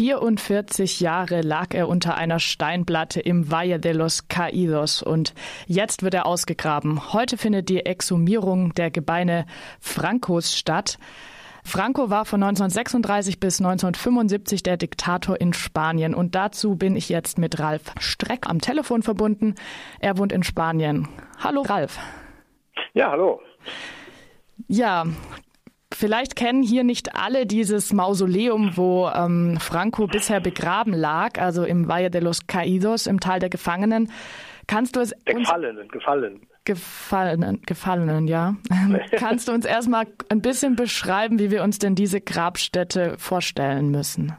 44 Jahre lag er unter einer Steinplatte im Valle de los Caídos und jetzt wird er ausgegraben. Heute findet die Exhumierung der Gebeine Francos statt. Franco war von 1936 bis 1975 der Diktator in Spanien und dazu bin ich jetzt mit Ralf Streck am Telefon verbunden. Er wohnt in Spanien. Hallo Ralf. Ja, hallo. Ja, Vielleicht kennen hier nicht alle dieses Mausoleum, wo ähm, Franco bisher begraben lag, also im Valle de los Caídos, im Tal der Gefangenen. Kannst du es der Gefallenen, Gefallen. Gefallenen, Gefallenen, ja. Kannst du uns erstmal ein bisschen beschreiben, wie wir uns denn diese Grabstätte vorstellen müssen?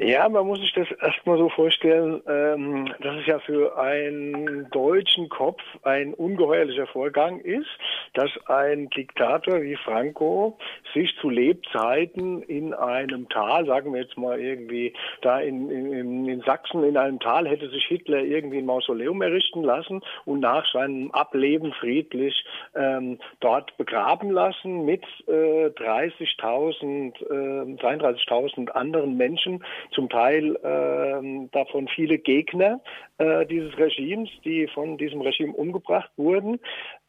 Ja, man muss sich das erstmal so vorstellen, ähm, dass es ja für einen deutschen Kopf ein ungeheuerlicher Vorgang ist, dass ein Diktator wie Franco sich zu Lebzeiten in einem Tal, sagen wir jetzt mal irgendwie da in, in, in Sachsen in einem Tal, hätte sich Hitler irgendwie ein Mausoleum errichten lassen und nach seinem Ableben friedlich ähm, dort begraben lassen mit äh, 30.000, äh, 33.000 anderen Menschen, zum Teil äh, davon viele Gegner äh, dieses Regimes, die von diesem Regime umgebracht wurden.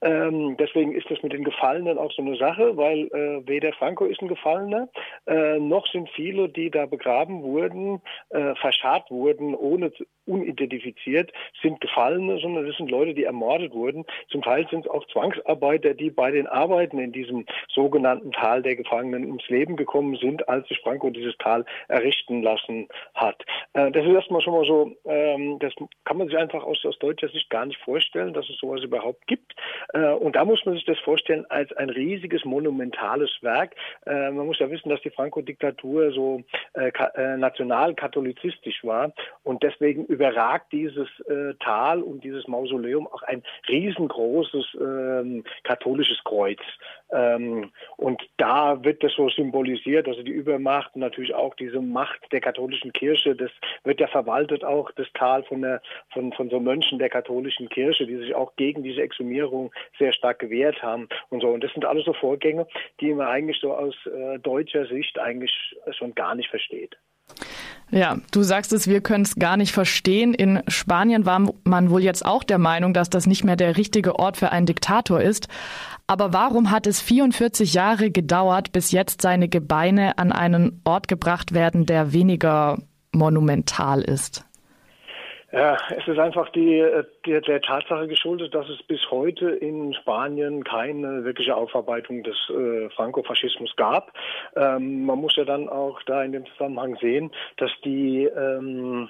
Ähm, deswegen ist das mit den Gefallenen auch so eine Sache, weil äh, weder Franco ist ein Gefallener, äh, noch sind viele, die da begraben wurden, äh, verscharrt wurden, ohne unidentifiziert, sind Gefallene, sondern das sind Leute, die ermordet wurden. Zum Teil sind es auch Zwangsarbeiter, die bei den Arbeiten in diesem sogenannten Tal der Gefangenen ums Leben gekommen sind, als sich Franco dieses Tal errichten lassen hat. Äh, das ist erstmal schon mal so, ähm, das kann man sich einfach aus, aus deutscher Sicht gar nicht vorstellen, dass es sowas überhaupt gibt. Äh, und da muss man sich das vorstellen als ein riesiges, monumentales Werk. Äh, man muss ja wissen, dass die Franco-Diktatur so äh, national-katholizistisch war und deswegen überragt dieses Tal und dieses Mausoleum auch ein riesengroßes ähm, katholisches Kreuz. Ähm, und da wird das so symbolisiert, also die Übermacht und natürlich auch diese Macht der katholischen Kirche, das wird ja verwaltet auch, das Tal von, der, von, von so Mönchen der katholischen Kirche, die sich auch gegen diese Exhumierung sehr stark gewehrt haben und so. Und das sind alles so Vorgänge, die man eigentlich so aus äh, deutscher Sicht eigentlich schon gar nicht versteht. Ja, du sagst es, wir können es gar nicht verstehen. In Spanien war man wohl jetzt auch der Meinung, dass das nicht mehr der richtige Ort für einen Diktator ist. Aber warum hat es 44 Jahre gedauert, bis jetzt seine Gebeine an einen Ort gebracht werden, der weniger monumental ist? Ja, es ist einfach die, äh, die, der Tatsache geschuldet, dass es bis heute in Spanien keine wirkliche Aufarbeitung des äh, Franco-Faschismus gab. Ähm, man muss ja dann auch da in dem Zusammenhang sehen, dass die ähm,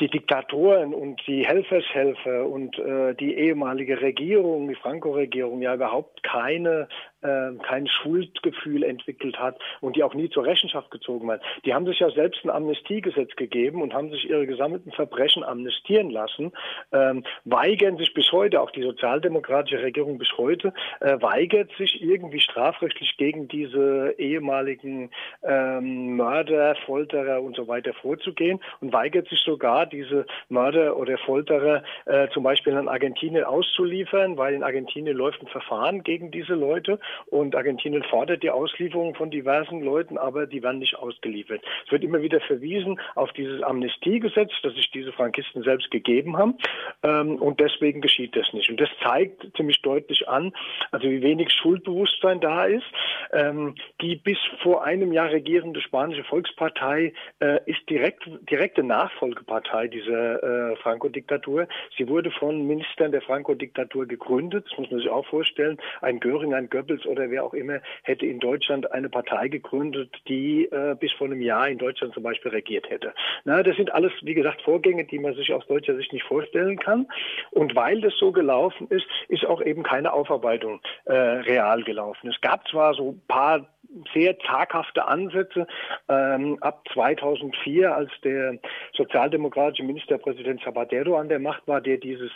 die Diktatoren und die Helfershelfer und äh, die ehemalige Regierung, die Franco-Regierung ja überhaupt keine äh, kein Schuldgefühl entwickelt hat und die auch nie zur Rechenschaft gezogen hat. Die haben sich ja selbst ein Amnestiegesetz gegeben und haben sich ihre gesammelten Verbrechen amnestieren lassen, ähm, weigern sich bis heute, auch die sozialdemokratische Regierung bis heute, äh, weigert sich irgendwie strafrechtlich gegen diese ehemaligen ähm, Mörder, Folterer und so weiter vorzugehen und weigert sich sogar, diese Mörder oder Folterer äh, zum Beispiel an Argentinien auszuliefern, weil in Argentinien läuft ein Verfahren gegen diese Leute und Argentinien fordert die Auslieferung von diversen Leuten, aber die werden nicht ausgeliefert. Es wird immer wieder verwiesen auf dieses Amnestiegesetz, das sich diese Frankisten selbst gegeben haben. Ähm, und deswegen geschieht das nicht. Und das zeigt ziemlich deutlich an, also wie wenig Schuldbewusstsein da ist. Ähm, die bis vor einem Jahr regierende spanische Volkspartei äh, ist direkt, direkte Nachfolgepartei dieser äh, Franco-Diktatur. Sie wurde von Ministern der Franco-Diktatur gegründet. Das muss man sich auch vorstellen. Ein Göring, ein Goebbels Goebbels oder wer auch immer hätte in Deutschland eine Partei gegründet, die äh, bis vor einem Jahr in Deutschland zum Beispiel regiert hätte. Na, das sind alles, wie gesagt, Vorgänge, die man sich aus deutscher Sicht nicht vorstellen kann. Und weil das so gelaufen ist, ist auch eben keine Aufarbeitung äh, real gelaufen. Es gab zwar so ein paar sehr zaghafte Ansätze. Ähm, ab 2004, als der sozialdemokratische Ministerpräsident Zapatero an der Macht war, der dieses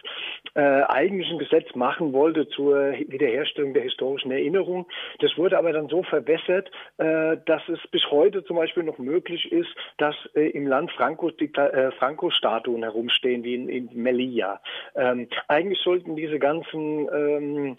äh, eigentlichen Gesetz machen wollte zur Wiederherstellung der historischen Erinnerung. Das wurde aber dann so verwässert, äh, dass es bis heute zum Beispiel noch möglich ist, dass äh, im Land äh, Franco-Statuen herumstehen, wie in, in Melilla. Ähm, eigentlich sollten diese ganzen ähm,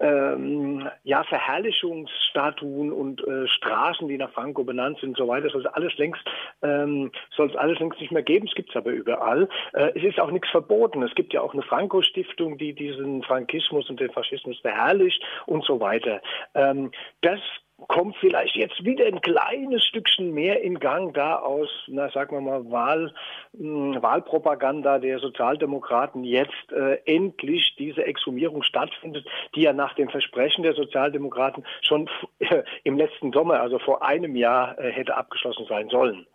ähm, ja, Verherrlichungsstatuen und äh, Straßen, die nach Franco benannt sind und so weiter, soll es alles längst, ähm, soll es alles längst nicht mehr geben. Es gibt es aber überall. Äh, es ist auch nichts verboten. Es gibt ja auch eine Franco-Stiftung, die diesen Frankismus und den Faschismus verherrlicht und so weiter. Ähm, das kommt vielleicht jetzt wieder ein kleines Stückchen mehr in Gang da aus, na sagen wir mal, Wahl, hm, Wahlpropaganda der Sozialdemokraten jetzt äh, endlich diese Exhumierung stattfindet, die ja nach dem Versprechen der Sozialdemokraten schon äh, im letzten Sommer, also vor einem Jahr, äh, hätte abgeschlossen sein sollen.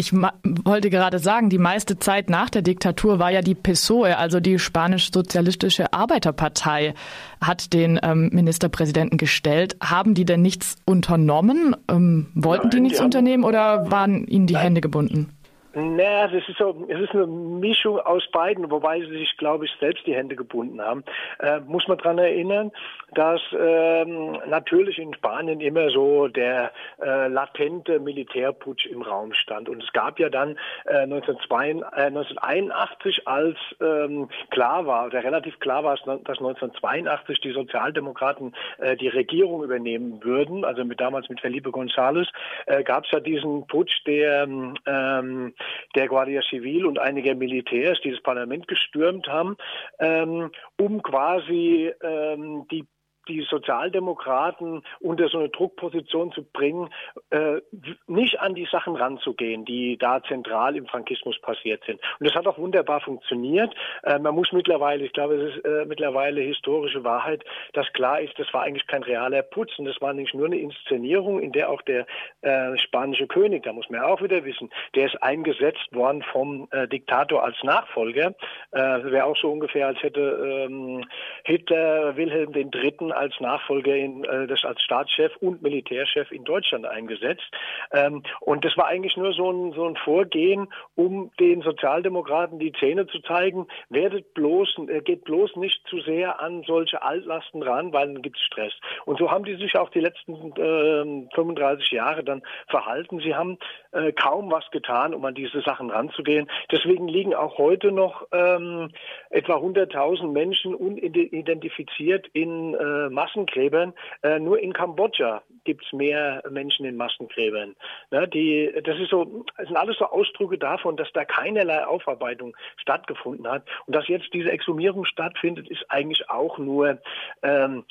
Ich wollte gerade sagen, die meiste Zeit nach der Diktatur war ja die PSOE, also die spanisch-sozialistische Arbeiterpartei, hat den ähm, Ministerpräsidenten gestellt. Haben die denn nichts unternommen? Ähm, wollten Nein, die nichts die unternehmen oder waren ihnen die Nein. Hände gebunden? Naja, das ist so, es ist eine Mischung aus beiden, wobei sie sich, glaube ich, selbst die Hände gebunden haben. Äh, muss man daran erinnern, dass ähm, natürlich in Spanien immer so der äh, latente Militärputsch im Raum stand. Und es gab ja dann äh, 1981, als ähm, klar war, oder relativ klar war, dass 1982 die Sozialdemokraten äh, die Regierung übernehmen würden, also mit damals mit Felipe González, äh, gab es ja diesen Putsch, der ähm, der Guardia Civil und einige Militärs, die das Parlament gestürmt haben, ähm, um quasi ähm, die die Sozialdemokraten unter so eine Druckposition zu bringen, äh, nicht an die Sachen ranzugehen, die da zentral im Frankismus passiert sind. Und das hat auch wunderbar funktioniert. Äh, man muss mittlerweile, ich glaube, es ist äh, mittlerweile historische Wahrheit, dass klar ist, das war eigentlich kein realer Putz und das war nicht nur eine Inszenierung, in der auch der äh, spanische König, da muss man ja auch wieder wissen, der ist eingesetzt worden vom äh, Diktator als Nachfolger. Äh, Wäre auch so ungefähr, als hätte ähm, Hitler Wilhelm III als Nachfolger in, äh, das als Staatschef und Militärchef in Deutschland eingesetzt. Ähm, und das war eigentlich nur so ein, so ein Vorgehen, um den Sozialdemokraten die Zähne zu zeigen, werdet bloß, äh, geht bloß nicht zu sehr an solche Altlasten ran, weil dann gibt es Stress. Und so haben die sich auch die letzten äh, 35 Jahre dann verhalten. Sie haben äh, kaum was getan, um an diese Sachen ranzugehen. Deswegen liegen auch heute noch ähm, etwa 100.000 Menschen unidentifiziert in äh, Massengräbern. Äh, nur in Kambodscha gibt es mehr Menschen in Massengräbern. Ne, die, das, ist so, das sind alles so Ausdrücke davon, dass da keinerlei Aufarbeitung stattgefunden hat. Und dass jetzt diese Exhumierung stattfindet, ist eigentlich auch nur ähm,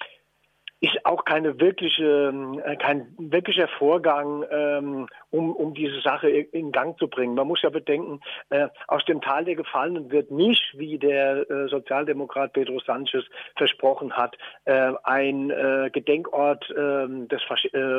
ist auch keine wirkliche, äh, kein wirklicher Vorgang, ähm, um, um diese Sache in Gang zu bringen. Man muss ja bedenken, äh, aus dem Tal der Gefallenen wird nicht, wie der äh, Sozialdemokrat Pedro Sanchez versprochen hat, ein Gedenkort äh, des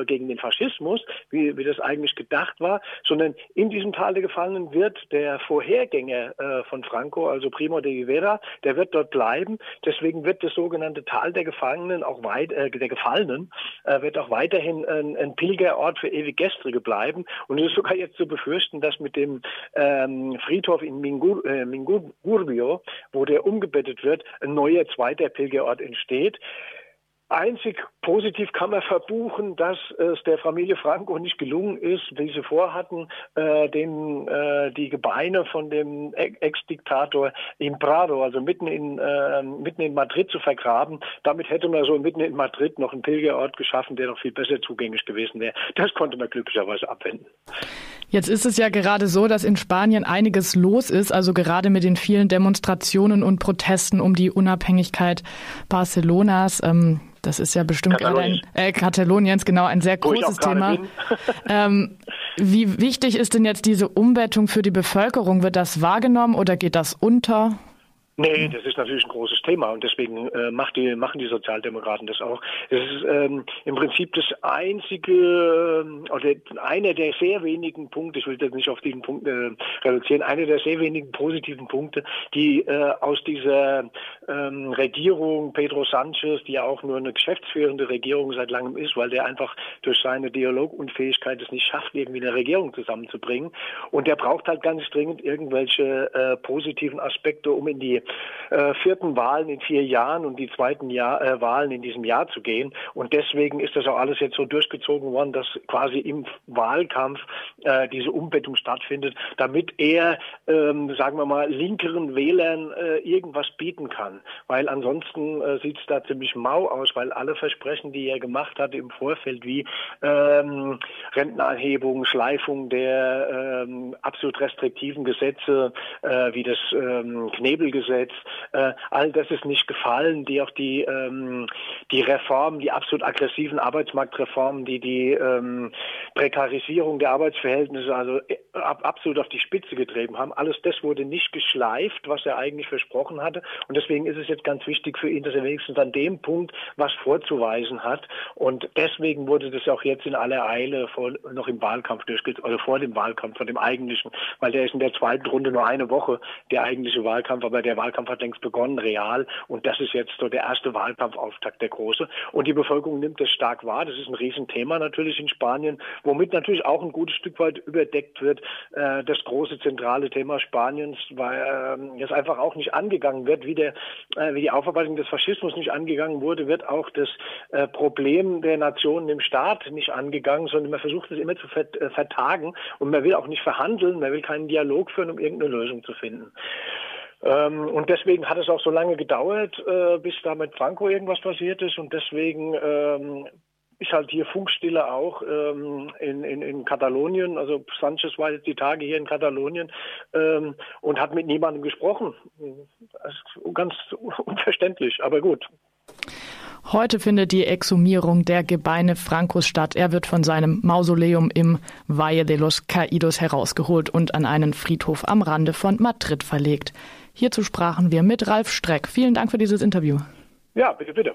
gegen den Faschismus, wie, wie das eigentlich gedacht war, sondern in diesem Tal der Gefallenen wird der Vorhergänger von Franco, also Primo de Rivera, der wird dort bleiben. Deswegen wird das sogenannte Tal der Gefangenen auch weit, der Gefallenen, äh, wird auch weiterhin ein, ein Pilgerort für ewig Gestrige bleiben. Und es ist sogar jetzt zu befürchten, dass mit dem ähm, Friedhof in Mingur, äh, Mingurbio, wo der umgebettet wird, ein neuer zweiter Pilgerort entsteht. Einzig positiv kann man verbuchen, dass es der Familie Franco nicht gelungen ist, wie sie vorhatten, äh, den, äh, die Gebeine von dem Ex-Diktator im Prado, also mitten in, äh, mitten in Madrid zu vergraben. Damit hätte man so mitten in Madrid noch einen Pilgerort geschaffen, der noch viel besser zugänglich gewesen wäre. Das konnte man glücklicherweise abwenden. Jetzt ist es ja gerade so, dass in Spanien einiges los ist, also gerade mit den vielen Demonstrationen und Protesten um die Unabhängigkeit Barcelonas. Ähm, das ist ja bestimmt gerade ein äh, Kataloniens, genau, ein sehr großes Thema. ähm, wie wichtig ist denn jetzt diese Umwettung für die Bevölkerung? Wird das wahrgenommen oder geht das unter? Nee, das ist natürlich ein großes Thema und deswegen äh, macht die, machen die Sozialdemokraten das auch. Es ist ähm, im Prinzip das einzige äh, oder einer der sehr wenigen Punkte, ich will das nicht auf diesen Punkt äh, reduzieren, einer der sehr wenigen positiven Punkte, die äh, aus dieser ähm, Regierung Pedro Sanchez, die ja auch nur eine geschäftsführende Regierung seit langem ist, weil der einfach durch seine Dialogunfähigkeit es nicht schafft, irgendwie eine Regierung zusammenzubringen. Und der braucht halt ganz dringend irgendwelche äh, positiven Aspekte, um in die äh, vierten Wahlen in vier Jahren und die zweiten Jahr, äh, Wahlen in diesem Jahr zu gehen. Und deswegen ist das auch alles jetzt so durchgezogen worden, dass quasi im Wahlkampf äh, diese Umbettung stattfindet, damit er, ähm, sagen wir mal, linkeren Wählern äh, irgendwas bieten kann. Weil ansonsten äh, sieht es da ziemlich mau aus, weil alle Versprechen, die er gemacht hatte im Vorfeld, wie ähm, Rentenanhebung, Schleifung der ähm, absolut restriktiven Gesetze, äh, wie das ähm, Knebelgesetz, äh, all das ist nicht gefallen, die auch die, ähm, die Reformen, die absolut aggressiven Arbeitsmarktreformen, die die ähm, Prekarisierung der Arbeitsverhältnisse also äh, ab, absolut auf die Spitze getrieben haben. Alles das wurde nicht geschleift, was er eigentlich versprochen hatte. Und deswegen ist es jetzt ganz wichtig für ihn, dass er wenigstens an dem Punkt was vorzuweisen hat. Und deswegen wurde das auch jetzt in aller Eile vor, noch im Wahlkampf durchgezogen, oder vor dem Wahlkampf, vor dem eigentlichen, weil der ist in der zweiten Runde nur eine Woche, der eigentliche Wahlkampf, aber der Wahlkampf hat längst begonnen, real. Und das ist jetzt so der erste Wahlkampfauftakt, der große. Und die Bevölkerung nimmt das stark wahr. Das ist ein Riesenthema natürlich in Spanien, womit natürlich auch ein gutes Stück weit überdeckt wird, äh, das große zentrale Thema Spaniens, weil äh, es einfach auch nicht angegangen wird, wie, der, äh, wie die Aufarbeitung des Faschismus nicht angegangen wurde, wird auch das äh, Problem der Nationen im Staat nicht angegangen, sondern man versucht es immer zu äh, vertagen und man will auch nicht verhandeln, man will keinen Dialog führen, um irgendeine Lösung zu finden. Ähm, und deswegen hat es auch so lange gedauert, äh, bis da mit Franco irgendwas passiert ist. Und deswegen ähm, ist halt hier Funkstille auch ähm, in, in, in Katalonien. Also Sanchez war jetzt die Tage hier in Katalonien ähm, und hat mit niemandem gesprochen. ganz unverständlich, aber gut. Heute findet die Exhumierung der Gebeine Francos statt. Er wird von seinem Mausoleum im Valle de los Caídos herausgeholt und an einen Friedhof am Rande von Madrid verlegt. Hierzu sprachen wir mit Ralf Streck. Vielen Dank für dieses Interview. Ja, bitte, bitte.